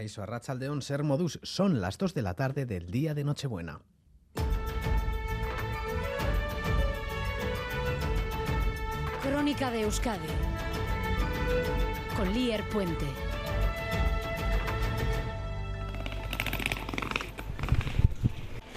Caixo Arrachaldeón Ser Modus son las 2 de la tarde del día de Nochebuena. Crónica de Euskadi con Lier Puente.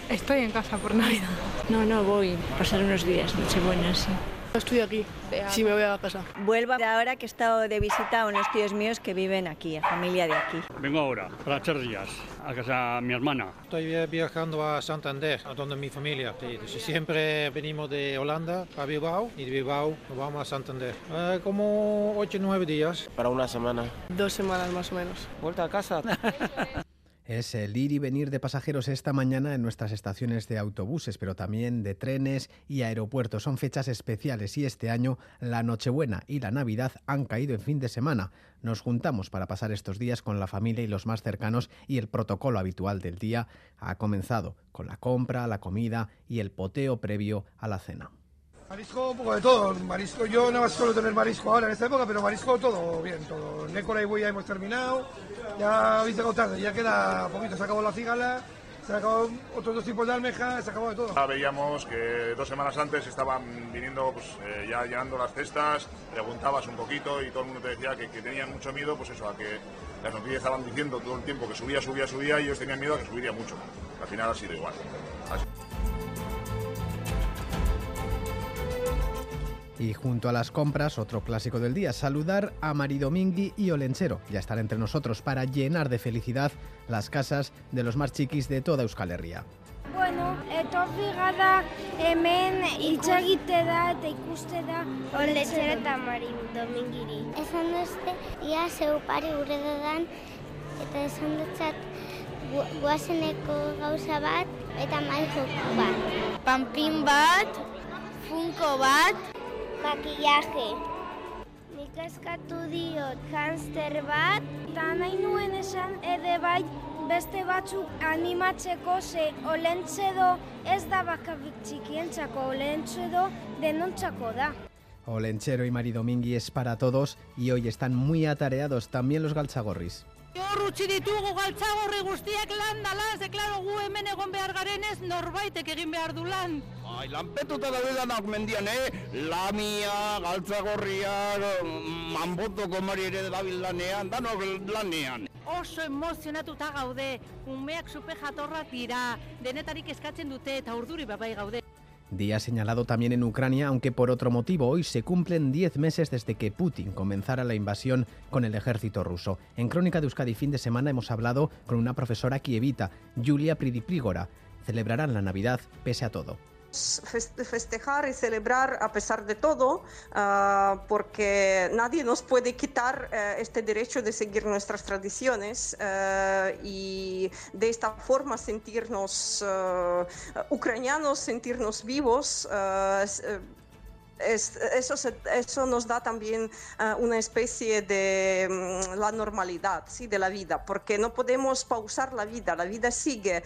Estoy en casa por Navidad. No, no, voy a pasar unos días, Nochebuena, sí. Estoy aquí, sí me voy a casa. Vuelvo ahora que he estado de visita a unos tíos míos que viven aquí, familia de aquí. Vengo ahora, para tres días, a casa de mi hermana. Estoy viajando a Santander, a donde mi familia. Sí, siempre venimos de Holanda a Bilbao y de Bilbao nos vamos a Santander. Eh, como 8 o 9 días. Para una semana. Dos semanas más o menos. Vuelta a casa. Es el ir y venir de pasajeros esta mañana en nuestras estaciones de autobuses, pero también de trenes y aeropuertos. Son fechas especiales y este año la Nochebuena y la Navidad han caído en fin de semana. Nos juntamos para pasar estos días con la familia y los más cercanos y el protocolo habitual del día ha comenzado con la compra, la comida y el poteo previo a la cena. Marisco, un poco de todo. Marisco, yo más suelo tener marisco ahora en esta época, pero marisco todo bien, todo. Nécora y buey ya hemos terminado. Ya habéis llegado tarde, ya queda poquito. Se acabó la cigala, se acabó otros dos tipos de almeja, se acabó de todo. Ya veíamos que dos semanas antes estaban viniendo, pues eh, ya llenando las cestas, preguntabas un poquito y todo el mundo te decía que, que tenían mucho miedo, pues eso, a que las noticias estaban diciendo todo el tiempo que subía, subía, subía y ellos tenían miedo a que subiría mucho. Al final ha sido igual. Así. Y junto a las compras, otro clásico del día, saludar a Maridomingui y Olenchero. Ya estar entre nosotros para llenar de felicidad las casas de los más chiquis de toda Euskal Herria. Bueno, etorri gara hemen da eta ikuste da Olentzero eta Maridomingiri. Esan duzte, ia zeu pari gure dodan, eta esan dutzat guazeneko gauza bat eta mai joku bat. Pampin bat, funko bat, makillaje. Nik eskatu diot hamster bat, eta nahi nuen esan ere bai beste batzuk animatzeko ze olentzedo ez da bakarrik txikientzako, olentzedo denontzako da. Olenchero y Maridomingui es para todos y hoy están muy atareados también los galtzagorris. Hor utzi ditugu galtzagorri guztiak lan dala, ze klaro gu hemen egon behar garenez norbaitek egin behar du lan. Ai, lanpetuta daude danak mendian, eh? Lamia, galtzagorria, manboto komari ere dabil lanean, danok lanean. Oso emozionatuta gaude, umeak supe jatorrak dira, denetarik eskatzen dute eta urduri babai gaude. Día señalado también en Ucrania, aunque por otro motivo. Hoy se cumplen 10 meses desde que Putin comenzara la invasión con el ejército ruso. En Crónica de Euskadi fin de semana hemos hablado con una profesora kievita, Julia Pridiprígora. Celebrarán la Navidad pese a todo festejar y celebrar a pesar de todo, uh, porque nadie nos puede quitar uh, este derecho de seguir nuestras tradiciones uh, y de esta forma sentirnos ucranianos, sentirnos vivos. Es, eso, eso, nos da también una especie de um, la normalidad ¿sí? de la vida, porque no podemos pausar la vida, la vida sigue.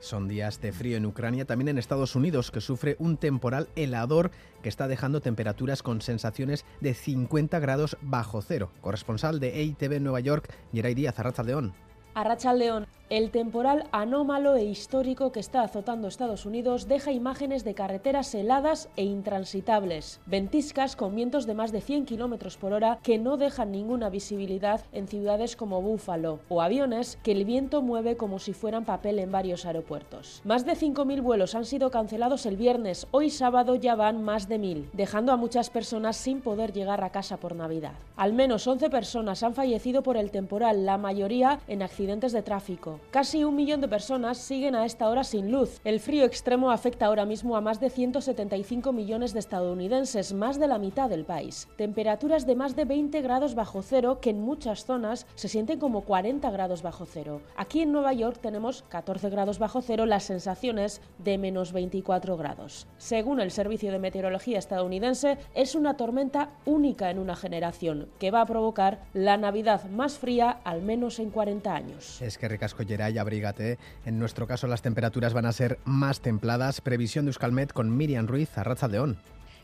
Son días de frío en Ucrania, también en Estados Unidos, que sufre un temporal helador que está dejando temperaturas con sensaciones de 50 grados bajo cero. Corresponsal de EITV Nueva York, Geray Díaz, Arrachaldeón. Arrachaldeón. El temporal anómalo e histórico que está azotando Estados Unidos deja imágenes de carreteras heladas e intransitables, ventiscas con vientos de más de 100 km por hora que no dejan ninguna visibilidad en ciudades como Búfalo, o aviones que el viento mueve como si fueran papel en varios aeropuertos. Más de 5.000 vuelos han sido cancelados el viernes, hoy sábado ya van más de 1.000, dejando a muchas personas sin poder llegar a casa por Navidad. Al menos 11 personas han fallecido por el temporal, la mayoría en accidentes de tráfico. Casi un millón de personas siguen a esta hora sin luz. El frío extremo afecta ahora mismo a más de 175 millones de estadounidenses, más de la mitad del país. Temperaturas de más de 20 grados bajo cero que en muchas zonas se sienten como 40 grados bajo cero. Aquí en Nueva York tenemos 14 grados bajo cero, las sensaciones de menos 24 grados. Según el Servicio de Meteorología estadounidense, es una tormenta única en una generación que va a provocar la Navidad más fría al menos en 40 años. Es que recasco y abrígate. En nuestro caso las temperaturas van a ser más templadas. Previsión de Euskalmet con Miriam Ruiz, a León.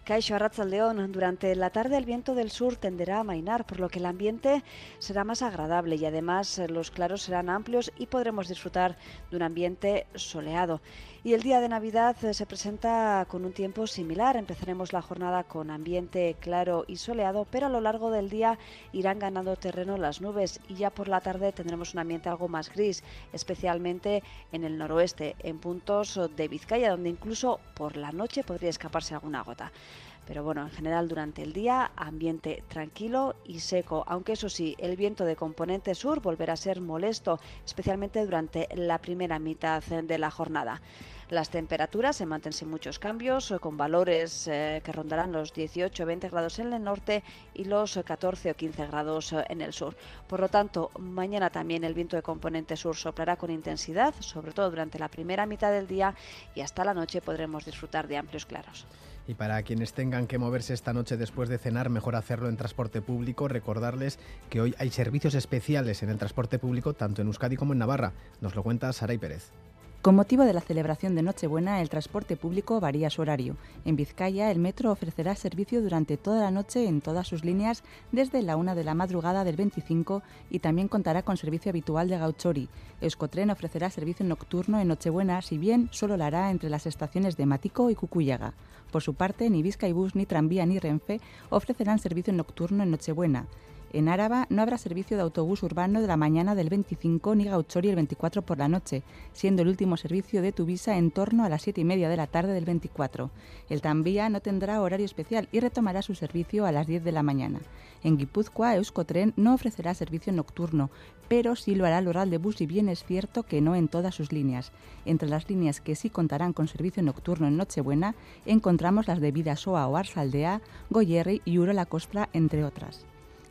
Caixo Arratzaldeón, durante la tarde el viento del sur tenderá a mainar, por lo que el ambiente será más agradable y además los claros serán amplios y podremos disfrutar de un ambiente soleado. Y el día de Navidad eh, se presenta con un tiempo similar. Empezaremos la jornada con ambiente claro y soleado, pero a lo largo del día irán ganando terreno las nubes y ya por la tarde tendremos un ambiente algo más gris, especialmente en el noroeste, en puntos de Vizcaya, donde incluso por la noche podría escaparse alguna gota. Pero bueno, en general durante el día ambiente tranquilo y seco, aunque eso sí, el viento de componente sur volverá a ser molesto, especialmente durante la primera mitad de la jornada. Las temperaturas se mantienen sin muchos cambios, con valores eh, que rondarán los 18 o 20 grados en el norte y los 14 o 15 grados eh, en el sur. Por lo tanto, mañana también el viento de componente sur soplará con intensidad, sobre todo durante la primera mitad del día y hasta la noche podremos disfrutar de amplios claros. Y para quienes tengan que moverse esta noche después de cenar, mejor hacerlo en transporte público. Recordarles que hoy hay servicios especiales en el transporte público, tanto en Euskadi como en Navarra. Nos lo cuenta Saray Pérez. Con motivo de la celebración de Nochebuena, el transporte público varía su horario. En Vizcaya, el metro ofrecerá servicio durante toda la noche en todas sus líneas desde la una de la madrugada del 25 y también contará con servicio habitual de Gauchori. Euskotren ofrecerá servicio nocturno en Nochebuena, si bien solo lo hará entre las estaciones de Matico y Cucuyaga. Por su parte, ni Vizcaibus, ni Tranvía, ni Renfe ofrecerán servicio nocturno en Nochebuena. En Áraba no habrá servicio de autobús urbano de la mañana del 25 ni Gauchori el 24 por la noche, siendo el último servicio de Tuvisa en torno a las 7 y media de la tarde del 24. El tranvía no tendrá horario especial y retomará su servicio a las 10 de la mañana. En Guipúzcoa, Euskotren no ofrecerá servicio nocturno, pero sí lo hará el oral de bus y bien es cierto que no en todas sus líneas. Entre las líneas que sí contarán con servicio nocturno en Nochebuena encontramos las de Vidasoa o Arsaldea, Goyerri y Urola Costra, entre otras.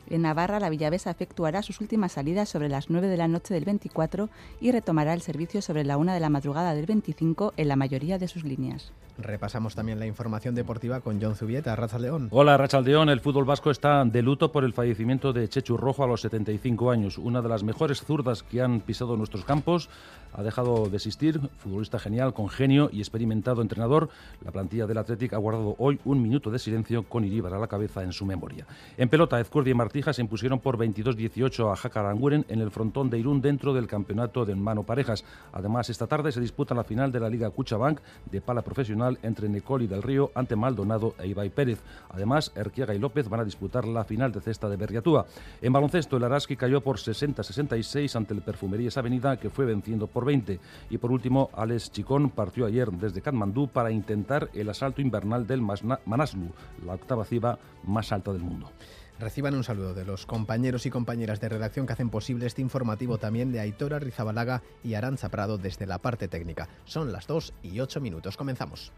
En Navarra, la Villavesa efectuará sus últimas salidas sobre las 9 de la noche del 24 y retomará el servicio sobre la 1 de la madrugada del 25 en la mayoría de sus líneas. Repasamos también la información deportiva con John Zubieta, Racha León. Hola, Racha León. El fútbol vasco está de luto por el fallecimiento de Chechu Rojo a los 75 años, una de las mejores zurdas que han pisado nuestros campos. Ha dejado de existir, futbolista genial, con genio y experimentado entrenador. La plantilla del Athletic ha guardado hoy un minuto de silencio con Iríbar a la cabeza en su memoria. En pelota, Ezcurdia y Se impusieron por 22-18 a Jacaranguren en el frontón de Irún dentro del campeonato de mano parejas. Además, esta tarde se disputa la final de la Liga Cuchabank de pala profesional entre Necoli del Río ante Maldonado e Ibai Pérez. Además, Erquiaga y López van a disputar la final de cesta de Berriatúa. En baloncesto, el Araski cayó por 60-66 ante el Perfumerías Avenida, que fue venciendo por 20. Y por último, Alex Chicón partió ayer desde Katmandú para intentar el asalto invernal del Manaslu, la octava ciba más alta del mundo. Reciban un saludo de los compañeros y compañeras de redacción que hacen posible este informativo también de Aitora Rizabalaga y Aranza Prado desde la parte técnica. Son las 2 y 8 minutos. Comenzamos.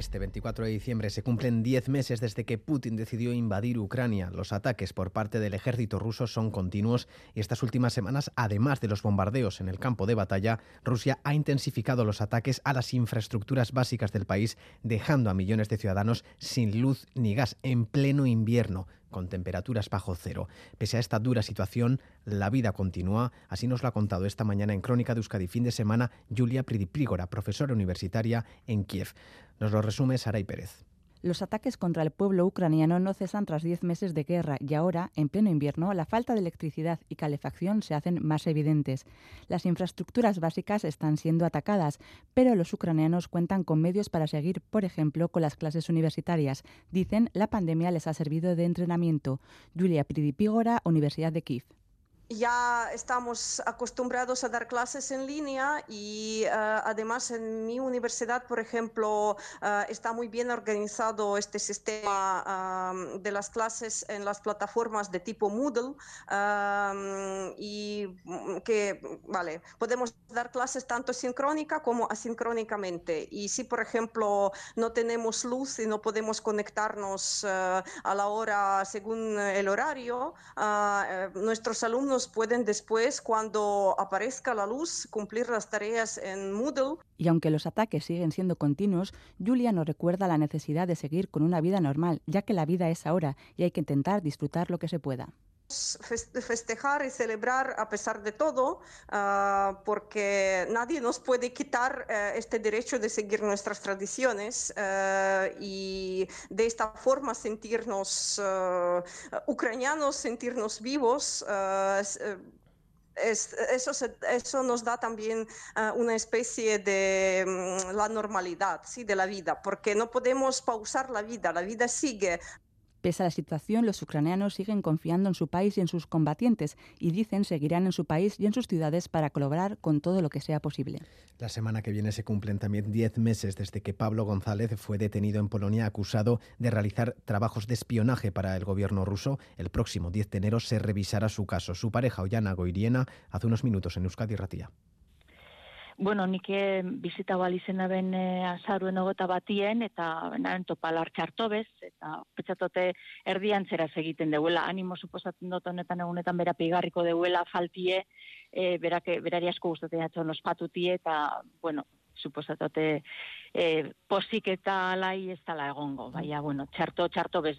Este 24 de diciembre se cumplen 10 meses desde que Putin decidió invadir Ucrania. Los ataques por parte del ejército ruso son continuos y estas últimas semanas, además de los bombardeos en el campo de batalla, Rusia ha intensificado los ataques a las infraestructuras básicas del país, dejando a millones de ciudadanos sin luz ni gas en pleno invierno con temperaturas bajo cero. Pese a esta dura situación, la vida continúa, así nos lo ha contado esta mañana en Crónica de Euskadi fin de semana Julia Pridiprígora, profesora universitaria en Kiev. Nos lo resume Saray Pérez. Los ataques contra el pueblo ucraniano no cesan tras diez meses de guerra y ahora, en pleno invierno, la falta de electricidad y calefacción se hacen más evidentes. Las infraestructuras básicas están siendo atacadas, pero los ucranianos cuentan con medios para seguir, por ejemplo, con las clases universitarias. Dicen, la pandemia les ha servido de entrenamiento. Julia Pridipígora, Universidad de Kiev ya estamos acostumbrados a dar clases en línea y eh, además en mi universidad, por ejemplo, eh, está muy bien organizado este sistema de las clases en las plataformas de tipo Moodle y mm, que, vale, podemos dar clases tanto sincrónica como asincrónicamente. Y si, por ejemplo, no tenemos luz y no podemos conectarnos eh, a la hora según el horario, nuestros alumnos pueden después, cuando aparezca la luz, cumplir las tareas en Moodle. Y aunque los ataques siguen siendo continuos, Julia nos recuerda la necesidad de seguir con una vida normal, ya que la vida es ahora y hay que intentar disfrutar lo que se pueda. Festejar y celebrar a pesar de todo, uh, porque nadie nos puede quitar uh, este derecho de seguir nuestras tradiciones uh, y de esta forma sentirnos ucranianos, sentirnos vivos. Es, eso, se, eso, nos da también uh, una especie de um, la normalidad ¿sí? de la vida, porque no podemos pausar la vida, la vida sigue. Pese a la situación, los ucranianos siguen confiando en su país y en sus combatientes y dicen seguirán en su país y en sus ciudades para colaborar con todo lo que sea posible. La semana que viene se cumplen también 10 meses desde que Pablo González fue detenido en Polonia acusado de realizar trabajos de espionaje para el gobierno ruso. El próximo 10 de enero se revisará su caso. Su pareja, Ollana Goiriena, hace unos minutos en Euskadi Ratía. Bueno, nik bizita balizena ben e, azaruen ogota batien, eta naren topalar txartobez, eta petzatote erdian zeraz egiten deuela, animo suposatzen dut honetan egunetan bera pigarriko deuela faltie, e, berak, berari asko gustatzen atxon ospatutie, eta, bueno, suposatote e, posik eta alai ez dala egongo, baina, bueno, txarto, txarto bez,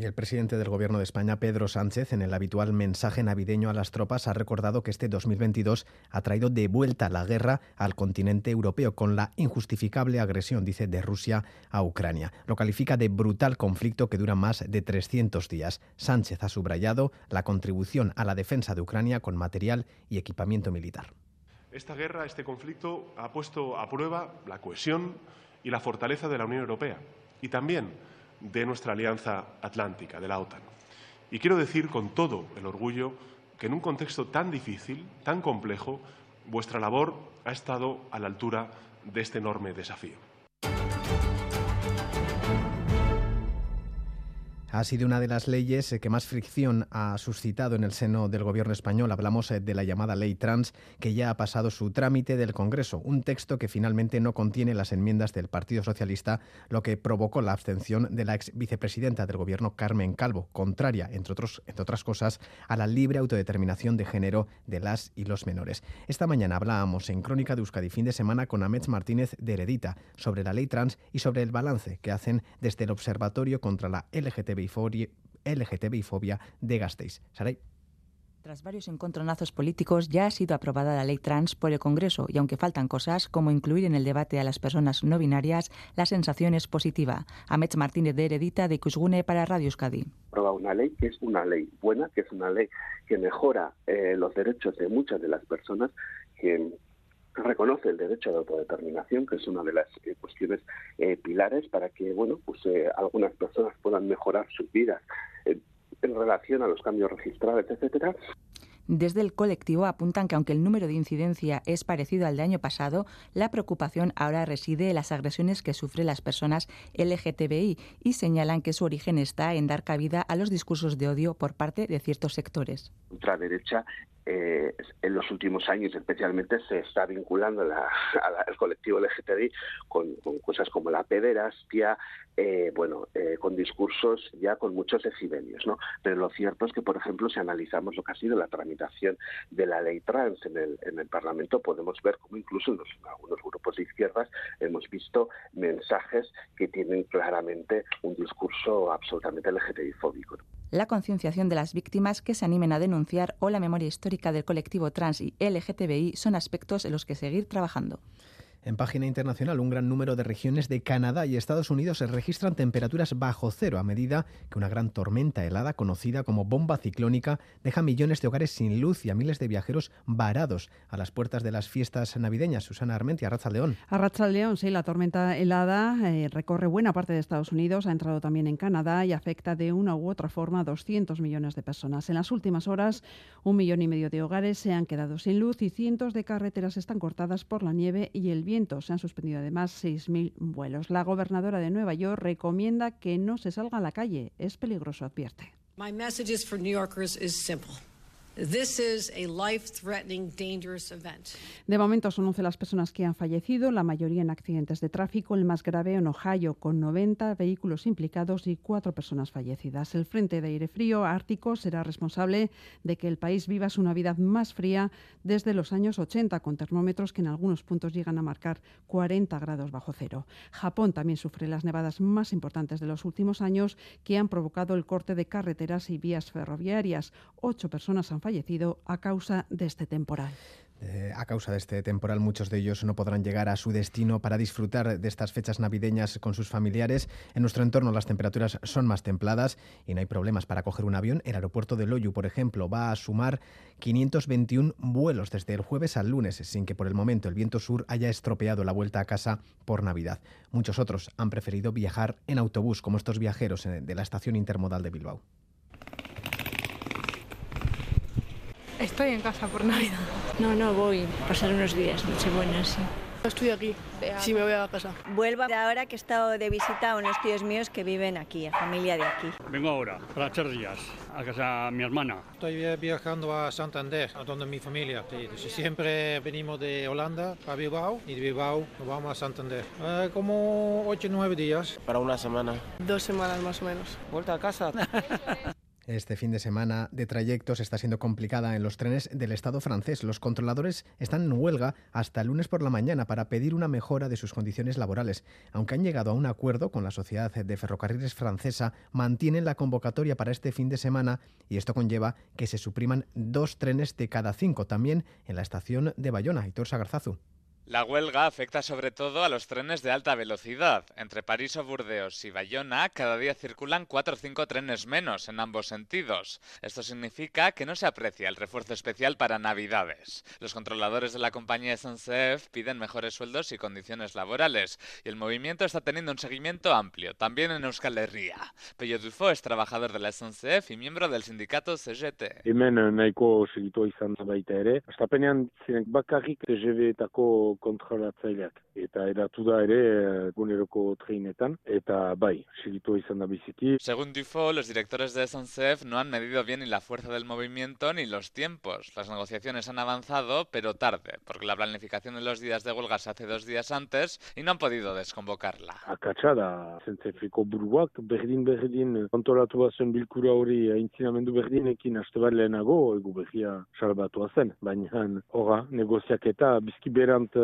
Y el presidente del Gobierno de España, Pedro Sánchez, en el habitual mensaje navideño a las tropas, ha recordado que este 2022 ha traído de vuelta la guerra al continente europeo con la injustificable agresión, dice, de Rusia a Ucrania. Lo califica de brutal conflicto que dura más de 300 días. Sánchez ha subrayado la contribución a la defensa de Ucrania con material y equipamiento militar. Esta guerra, este conflicto, ha puesto a prueba la cohesión y la fortaleza de la Unión Europea y también de nuestra alianza atlántica, de la OTAN. Y quiero decir con todo el orgullo que en un contexto tan difícil, tan complejo, vuestra labor ha estado a la altura de este enorme desafío. Ha sido una de las leyes eh, que más fricción ha suscitado en el seno del gobierno español. Hablamos eh, de la llamada ley trans, que ya ha pasado su trámite del Congreso, un texto que finalmente no contiene las enmiendas del Partido Socialista, lo que provocó la abstención de la ex vicepresidenta del gobierno, Carmen Calvo, contraria, entre, otros, entre otras cosas, a la libre autodeterminación de género de las y los menores. Esta mañana hablábamos en Crónica de Euskadi fin de semana con Amets Martínez de Heredita sobre la ley trans y sobre el balance que hacen desde el Observatorio contra la LGTB LGTBI fobia de Gasteiz. Saray. Tras varios encontronazos políticos, ya ha sido aprobada la ley trans por el Congreso y aunque faltan cosas, como incluir en el debate a las personas no binarias, la sensación es positiva. Amets Martínez de Heredita de Cusgune para Radio Euskadi. Aprobado una ley que es una ley buena, que es una ley que mejora eh, los derechos de muchas de las personas que reconoce el derecho de autodeterminación, que es una de las eh, cuestiones eh, pilares para que bueno, pues, eh, algunas personas puedan mejorar sus vidas en relación a los cambios registrados, etcétera. Desde el colectivo apuntan que aunque el número de incidencia es parecido al de año pasado, la preocupación ahora reside en las agresiones que sufren las personas LGTBI y señalan que su origen está en dar cabida a los discursos de odio por parte de ciertos sectores. Ultraderecha eh, en los últimos años especialmente se está vinculando al colectivo LGTBI con, cosas como la pederastia, eh, bueno, eh, con discursos ya con muchos decibelios, ¿no? Pero lo cierto es que, por ejemplo, si analizamos lo que ha sido la tramitación de la ley trans en el, en el Parlamento, podemos ver cómo incluso en, en algunos grupos de izquierdas hemos visto mensajes que tienen claramente un discurso absolutamente LGTBI fóbico. La concienciación de las víctimas que se animen a denunciar o la memoria histórica del colectivo trans y LGTBI son aspectos en los que seguir trabajando. En página internacional, un gran número de regiones de Canadá y Estados Unidos se registran temperaturas bajo cero a medida que una gran tormenta helada conocida como bomba ciclónica deja millones de hogares sin luz y a miles de viajeros varados a las puertas de las fiestas navideñas. Susana Armenti, Arracha León. Arracha León, sí, la tormenta helada eh, recorre buena parte de Estados Unidos, ha entrado también en Canadá y afecta de una u otra forma a 200 millones de personas. En las últimas horas, un millón y medio de hogares se han quedado sin luz y cientos de carreteras están cortadas por la nieve y el Se han suspendido además 6.000 vuelos. La gobernadora de Nueva York recomienda que no se salga a la calle. Es peligroso, advierte. My message for New Yorkers is simple. This is a life-threatening, dangerous event. De momento son 11 las personas que han fallecido, la mayoría en accidentes de tráfico, el más grave en Ohio, con 90 vehículos implicados y cuatro personas fallecidas. El Frente de Aire Frío Ártico será responsable de que el país viva su Navidad más fría desde los años 80, con termómetros que en algunos puntos llegan a marcar 40 grados bajo cero. Japón también sufre las nevadas más importantes de los últimos años que han provocado el corte de carreteras y vías ferroviarias. Ocho personas han fallecido a causa de este temporal. Eh, a causa de este temporal, muchos de ellos no podrán llegar a su destino para disfrutar de estas fechas navideñas con sus familiares. En nuestro entorno las temperaturas son más templadas y no hay problemas para coger un avión. El aeropuerto de Loyu, por ejemplo, va a sumar 521 vuelos desde el jueves al lunes, sin que por el momento el viento sur haya estropeado la vuelta a casa por Navidad. Muchos otros han preferido viajar en autobús, como estos viajeros eh, de la estación intermodal de Bilbao. Estoy en casa por Navidad. No, no voy. Pasar unos días, Nochebuena, sí. Estoy aquí. Sí, me voy a casa. Vuelvo ahora que he estado de visita a unos tíos míos que viven aquí, familia de aquí. Vengo ahora, para tres días, a casa de mi hermana. Estoy viajando a Santander, a donde mi familia. Sí, siempre venimos de Holanda a Bilbao y de Bilbao nos vamos a Santander. Eh, como 8 o 9 días. Para una semana. Dos semanas más o menos. Vuelta a casa. Este fin de semana de trayectos está siendo complicada en los trenes del Estado francés. Los controladores están en huelga hasta el lunes por la mañana para pedir una mejora de sus condiciones laborales. Aunque han llegado a un acuerdo con la Sociedad de Ferrocarriles Francesa, mantienen la convocatoria para este fin de semana y esto conlleva que se supriman dos trenes de cada cinco, también en la estación de Bayona. Hitor Sagarzazu. La huelga afecta sobre todo a los trenes de alta velocidad. Entre París o Burdeos y Bayona, cada día circulan 4 o 5 trenes menos en ambos sentidos. Esto significa que no se aprecia el refuerzo especial para Navidades. Los controladores de la compañía SNCF piden mejores sueldos y condiciones laborales, y el movimiento está teniendo un seguimiento amplio, también en Euskal Herria. Pello Dufo es trabajador de la SNCF y miembro del sindicato CGT. Hemen nahiko kontrolatzaileak. Eta eratu da ere eguneroko treinetan, eta bai, segitua izan da biziki. Según Dufo, los directores de SNCF no han medido bien ni la fuerza del movimiento ni los tiempos. Las negociaciones han avanzado, pero tarde, porque la planificación de los días de huelga se hace dos días antes y no han podido desconvocarla. Akatsa da, SNCF-eko buruak, berdin berdin antolatu bazen bilkura hori aintzinamendu berdinekin aste bat lehenago, egu berria salbatua zen. Baina, ora, negoziaketa bizki berant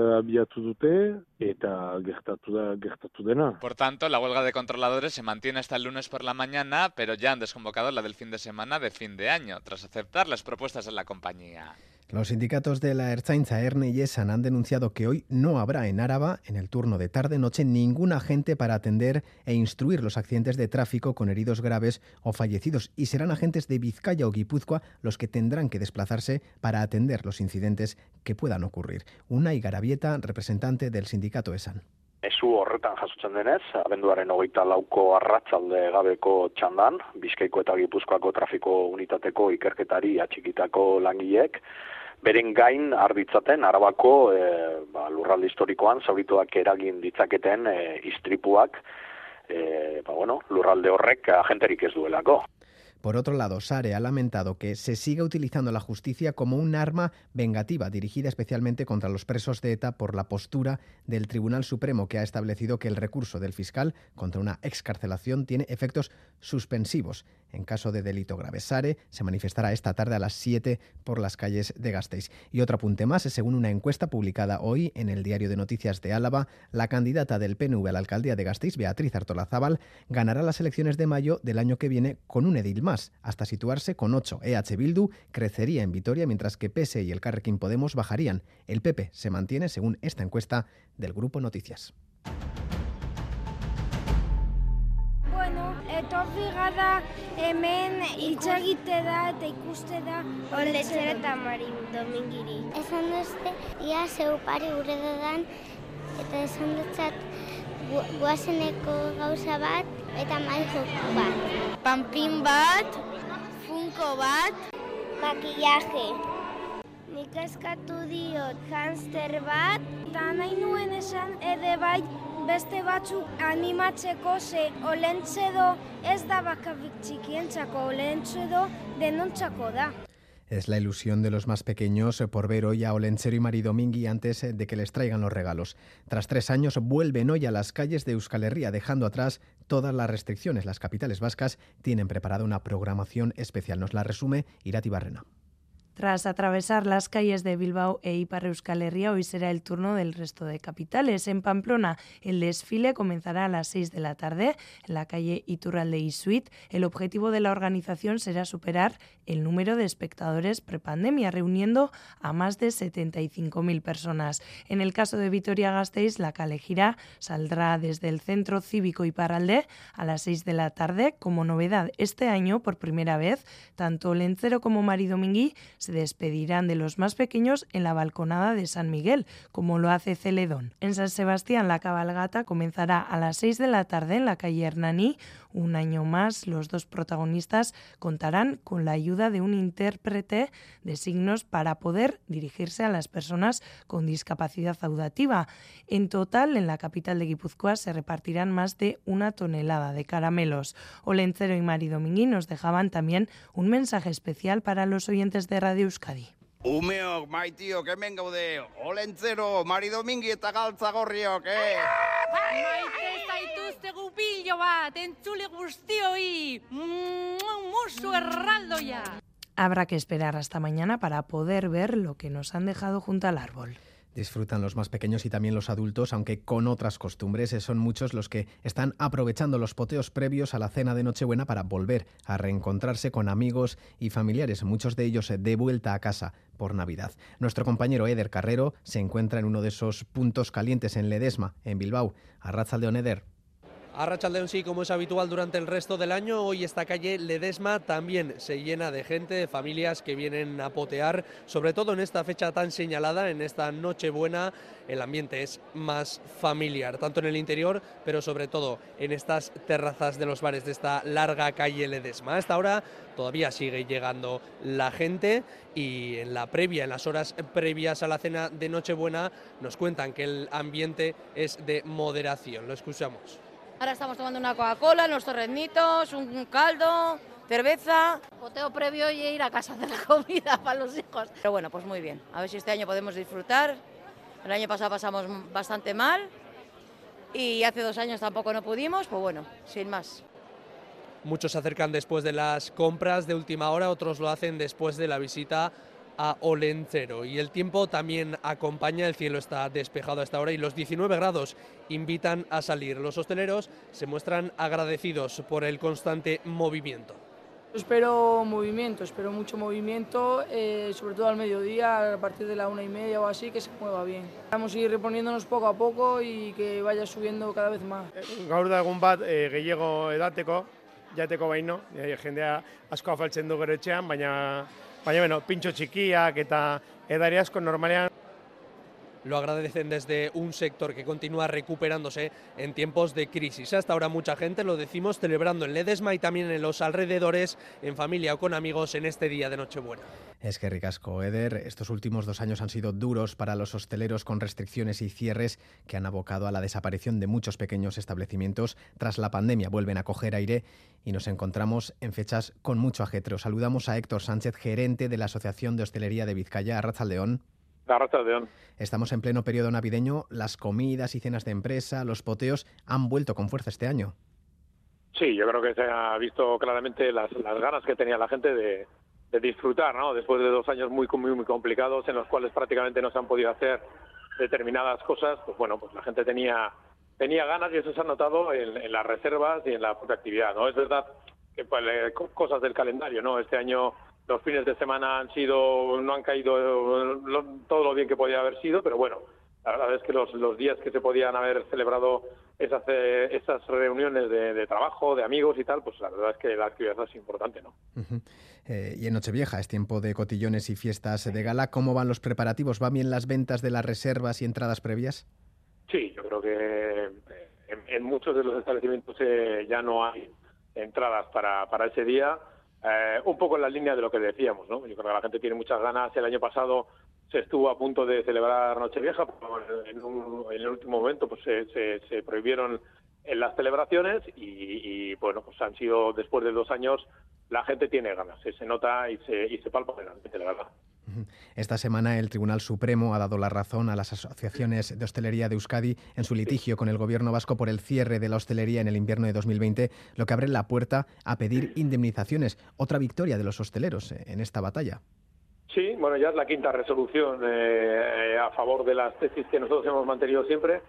Por tanto, la huelga de controladores se mantiene hasta el lunes por la mañana, pero ya han desconvocado la del fin de semana de fin de año, tras aceptar las propuestas de la compañía. Los sindicatos de la Ertzaintza, Erne y Esan han denunciado que hoy no habrá en Áraba, en el turno de tarde-noche, ningún agente para atender e instruir los accidentes de tráfico con heridos graves o fallecidos y serán agentes de Vizcaya o Guipúzcoa los que tendrán que desplazarse para atender los incidentes que puedan ocurrir. Una Garabieta, representante del sindicato Esan. Esu horretan jasotzen denez, abenduaren hogeita lauko arratzalde gabeko txandan, Bizkaiko eta Gipuzkoako trafiko unitateko ikerketari atxikitako langileek, beren gain arditzaten arabako e, ba, lurralde historikoan zaurituak eragin ditzaketen e, istripuak e, ba, bueno, lurralde horrek agenterik ez duelako. Por otro lado, Sare ha lamentado que se siga utilizando la justicia como un arma vengativa dirigida especialmente contra los presos de ETA por la postura del Tribunal Supremo que ha establecido que el recurso del fiscal contra una excarcelación tiene efectos suspensivos en caso de delito grave. Sare se manifestará esta tarde a las 7 por las calles de Gasteiz. Y otro apunte más, según una encuesta publicada hoy en el Diario de Noticias de Álava, la candidata del PNV a la alcaldía de Gasteiz, Beatriz Artolazábal, ganará las elecciones de mayo del año que viene con un edil más, hasta situarse con 8. EH Bildu crecería en Vitoria, mientras que PSE y el Carrequín Podemos bajarían. El PP se mantiene, según esta encuesta del Grupo Noticias. Bueno, etorri gara hemen hitz egite da eta ikuste da Oletxera eta Marin Domingiri. Esan duzte, ia gure dadan eta esan dutzat guazeneko gauza bat eta maizoko bat. Pampin bat, funko bat, Makillaje. Nik eskatu diot hamster bat, eta nahi nuen esan ere bai beste batzuk animatzeko ze olentzedo ez da bakarrik txikientzako, olentzedo denontzako da. Es la ilusión de los más pequeños por ver hoy a Olencero y Maridomingui antes de que les traigan los regalos. Tras tres años vuelven hoy a las calles de Euskal Herria, dejando atrás todas las restricciones. Las capitales vascas tienen preparada una programación especial. Nos la resume Irati Barrena. Tras atravesar las calles de Bilbao e Ipar Euskal Herria, hoy será el turno del resto de capitales. En Pamplona, el desfile comenzará a las 6 de la tarde en la calle Iturralde y Suite. El objetivo de la organización será superar el número de espectadores prepandemia, reuniendo a más de 75.000 personas. En el caso de Vitoria-Gasteiz, la calejira saldrá desde el Centro Cívico Iparralde a las 6 de la tarde. Como novedad, este año, por primera vez, tanto Lencero como Maridomingui se despedirán de los más pequeños en la balconada de San Miguel, como lo hace Celedón. En San Sebastián la cabalgata comenzará a las 6 de la tarde en la calle Hernani. Un año más, los dos protagonistas contarán con la ayuda de un intérprete de signos para poder dirigirse a las personas con discapacidad auditiva. En total, en la capital de Guipúzcoa se repartirán más de una tonelada de caramelos. Olencero y Mari Dominguín nos dejaban también un mensaje especial para los oyentes de Radio Euskadi. Umeok, maitio, hemen gaude, olentzero, Mari Domingi eta galtza gorriok, eh? Bat, entzule guztioi, musu erraldoia. Habrá que esperar hasta mañana para poder ver lo que nos han dejado junto al árbol. Disfrutan los más pequeños y también los adultos, aunque con otras costumbres. Son muchos los que están aprovechando los poteos previos a la cena de Nochebuena para volver a reencontrarse con amigos y familiares, muchos de ellos de vuelta a casa por Navidad. Nuestro compañero Eder Carrero se encuentra en uno de esos puntos calientes en Ledesma, en Bilbao. Arrachaldeón Eder. A Rachaldeón sí, como es habitual durante el resto del año, hoy esta calle Ledesma también se llena de gente, de familias que vienen a potear, sobre todo en esta fecha tan señalada, en esta Nochebuena, el ambiente es más familiar, tanto en el interior, pero sobre todo en estas terrazas de los bares de esta larga calle Ledesma. A esta hora todavía sigue llegando la gente y en la previa, en las horas previas a la cena de Nochebuena, nos cuentan que el ambiente es de moderación. Lo escuchamos. Ahora estamos tomando una Coca-Cola, unos torreznitos, un caldo, cerveza. Poteo previo y ir a casa a hacer la comida para los hijos. Pero bueno, pues muy bien. A ver si este año podemos disfrutar. El año pasado pasamos bastante mal y hace dos años tampoco no pudimos, pues bueno, sin más. Muchos se acercan después de las compras de última hora, otros lo hacen después de la visita a Olencero. Y el tiempo también acompaña, el cielo está despejado a esta hora y los 19 grados invitan a salir. Los hosteleros se muestran agradecidos por el constante movimiento. Espero movimiento, espero mucho movimiento, eh, sobre todo al mediodía, a partir de la una y media o así, que se mueva bien. Vamos a ir reponiéndonos poco a poco y que vaya subiendo cada vez más. Gaur da egun bat e, gehiago edateko, jateko baino, e, jendea asko afaltzen du gero etxean, baina baina bueno, pintxo txikiak eta edari asko normalean lo agradecen desde un sector que continúa recuperándose en tiempos de crisis. Hasta ahora mucha gente, lo decimos, celebrando en Ledesma y también en los alrededores, en familia o con amigos en este día de Nochebuena. Es que ricasco, Eder. Estos últimos dos años han sido duros para los hosteleros con restricciones y cierres que han abocado a la desaparición de muchos pequeños establecimientos. Tras la pandemia vuelven a coger aire y nos encontramos en fechas con mucho ajetreo. Saludamos a Héctor Sánchez, gerente de la Asociación de Hostelería de Vizcaya, Arrachaldeón. Estamos en pleno periodo navideño. Las comidas y cenas de empresa, los poteos han vuelto con fuerza este año. Sí, yo creo que se ha visto claramente las, las ganas que tenía la gente de, de disfrutar, ¿no? Después de dos años muy, muy, muy complicados en los cuales prácticamente no se han podido hacer determinadas cosas, pues bueno, pues la gente tenía tenía ganas y eso se ha notado en, en las reservas y en la propia actividad, ¿no? Es verdad que pues, eh, cosas del calendario, ¿no? Este año los fines de semana han sido, no han caído lo, todo lo bien que podía haber sido, pero bueno, la verdad es que los, los días que se podían haber celebrado esas, eh, esas reuniones de, de, trabajo, de amigos y tal, pues la verdad es que la actividad es importante, ¿no? Uh -huh. eh, y en Nochevieja es tiempo de cotillones y fiestas de gala. ¿Cómo van los preparativos? ¿Van bien las ventas de las reservas y entradas previas? Sí, yo creo que en, en muchos de los establecimientos eh, ya no hay entradas para, para ese día. Eh, un poco en la línea de lo que decíamos, ¿no? Yo creo que la gente tiene muchas ganas. El año pasado se estuvo a punto de celebrar Nochevieja, pero en, un, en el último momento pues se, se, prohibieron en las celebraciones y, y, bueno, pues han sido después de dos años la gente tiene ganas, se nota y se, y se palpa realmente, la verdad. Esta semana el Tribunal Supremo ha dado la razón a las asociaciones de hostelería de Euskadi en su litigio con el gobierno vasco por el cierre de la hostelería en el invierno de 2020, lo que abre la puerta a pedir indemnizaciones. Otra victoria de los hosteleros en esta batalla. Sí, bueno, ya es la quinta resolución eh, a favor de las tesis que nosotros hemos mantenido siempre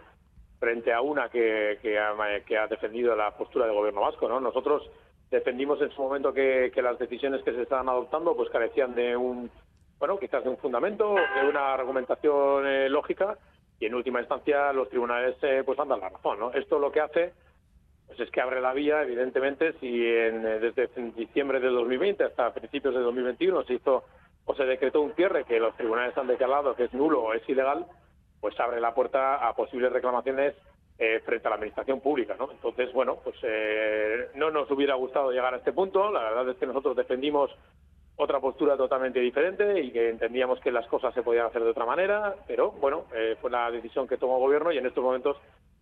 frente a una que, que, ha, defendido la postura del gobierno vasco. ¿no? Nosotros defendimos en su momento que, que las decisiones que se estaban adoptando pues carecían de un bueno, quizás de un fundamento, de una argumentación eh, lógica y en última instancia los tribunales eh, pues dan la razón, ¿no? Esto lo que hace pues es que abre la vía, evidentemente, si en, eh, desde diciembre de 2020 hasta principios de 2021 se hizo o se decretó un cierre que los tribunales han declarado que es nulo o es ilegal, pues abre la puerta a posibles reclamaciones frente a la administración pública, ¿no? Entonces, bueno, pues no nos hubiera gustado llegar a este punto. La verdad es que nosotros defendimos otra postura totalmente diferente y que entendíamos que las cosas se podían hacer de otra manera, pero bueno, eh, fue la decisión que tomó el gobierno y en estos momentos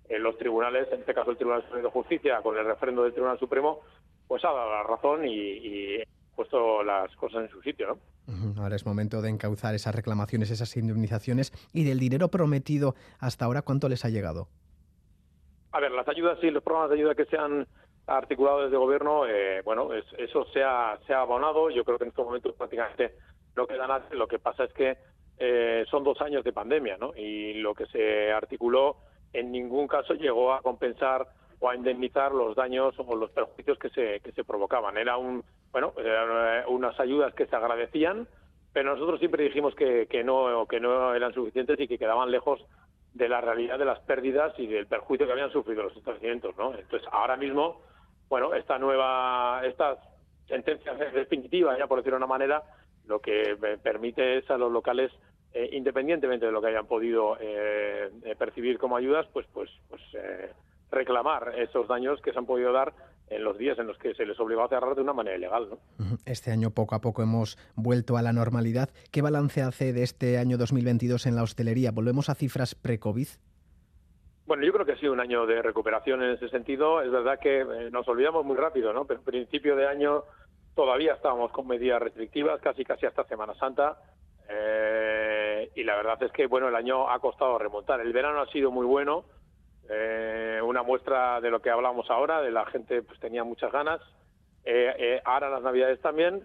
eh, los tribunales, en este caso el Tribunal Supremo de Justicia, con el referendo del Tribunal Supremo, pues ha dado la razón y, y puesto las cosas en su sitio, ¿no? Ahora es momento de encauzar esas reclamaciones, esas indemnizaciones y del dinero prometido hasta ahora, ¿cuánto les ha llegado? A ver, las ayudas y los programas de ayuda que se han articulado desde gobierno, eh, bueno, eso se ha, se ha abonado. Yo creo que en estos momentos prácticamente no queda nada. Lo que pasa es que eh, son dos años de pandemia, ¿no? Y lo que se articuló en ningún caso llegó a compensar o a indemnizar los daños o los perjuicios que se, que se provocaban. Era un, bueno, eran unas ayudas que se agradecían, pero nosotros siempre dijimos que, que, no, que no eran suficientes y que quedaban lejos de la realidad de las pérdidas y del perjuicio que habían sufrido los establecimientos, ¿no? Entonces, ahora mismo bueno, esta nueva, esta sentencia definitiva, ya por decirlo de una manera, lo que permite es a los locales, eh, independientemente de lo que hayan podido eh, eh, percibir como ayudas, pues, pues, pues reclamar esos daños que se han podido dar en los días en los que se les obligó a cerrar de una manera ilegal. ¿no? Este año poco a poco hemos vuelto a la normalidad. ¿Qué balance hace de este año 2022 en la hostelería? ¿Volvemos a cifras pre-COVID? Bueno, yo creo que ha sido un año de recuperación en ese sentido. Es verdad que eh, nos olvidamos muy rápido, ¿no? Pero principio de año todavía estábamos con medidas restrictivas, casi casi hasta Semana Santa. Eh, y la verdad es que, bueno, el año ha costado remontar. El verano ha sido muy bueno. Eh, una muestra de lo que hablamos ahora, de la gente pues tenía muchas ganas. ahora las Navidades también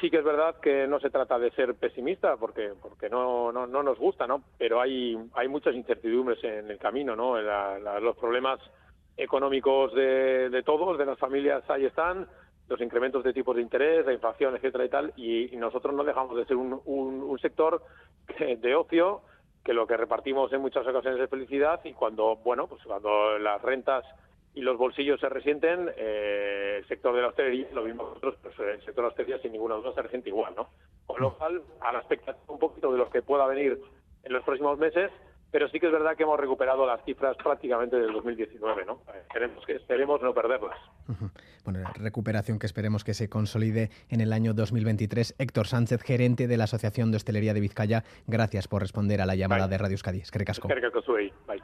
sí que es verdad que no se trata de ser pesimista porque porque no, no, no nos gusta no pero hay hay muchas incertidumbres en el camino no los problemas económicos de, de, todos de las familias ahí están. Los incrementos de tipos de interés la inflación etcétera y tal. Y, nosotros no dejamos de ser un, un, un sector de ocio que lo que repartimos en muchas ocasiones es felicidad. Y cuando bueno pues cuando las rentas y los bolsillos se resienten, eh, el sector de la hostelería, lo mismo nosotros, pues el sector de la hostelería sin ninguna duda se resiente igual, ¿no? Con lo cual, a la expectativa un poquito de lo que pueda venir en los próximos meses, pero sí que es verdad que hemos recuperado las cifras prácticamente del 2019, ¿no? Esperemos, que, esperemos no perderlas. Bueno, recuperación que esperemos que se consolide en el año 2023. Héctor Sánchez, gerente de la Asociación de Hostelería de Vizcaya, gracias por responder a la llamada de Radio Euskadi. Es que. Bye.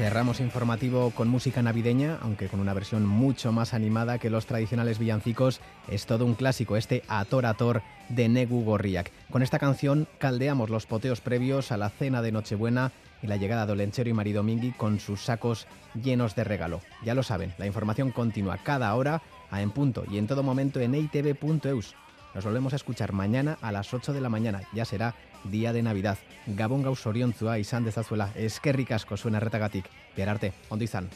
Cerramos informativo con música navideña, aunque con una versión mucho más animada que los tradicionales villancicos. Es todo un clásico, este Ator Ator de Negu Gorriak. Con esta canción caldeamos los poteos previos a la cena de Nochebuena y la llegada de Olenchero y Maridomingui con sus sacos llenos de regalo. Ya lo saben, la información continúa cada hora a en punto y en todo momento en eitv.eus. Nos volvemos a escuchar mañana a las 8 de la mañana. Ya será día de Navidad. Gabon gauz oriontzua izan dezazuela eskerrik asko zuen erretagatik. Biararte, ondo izan.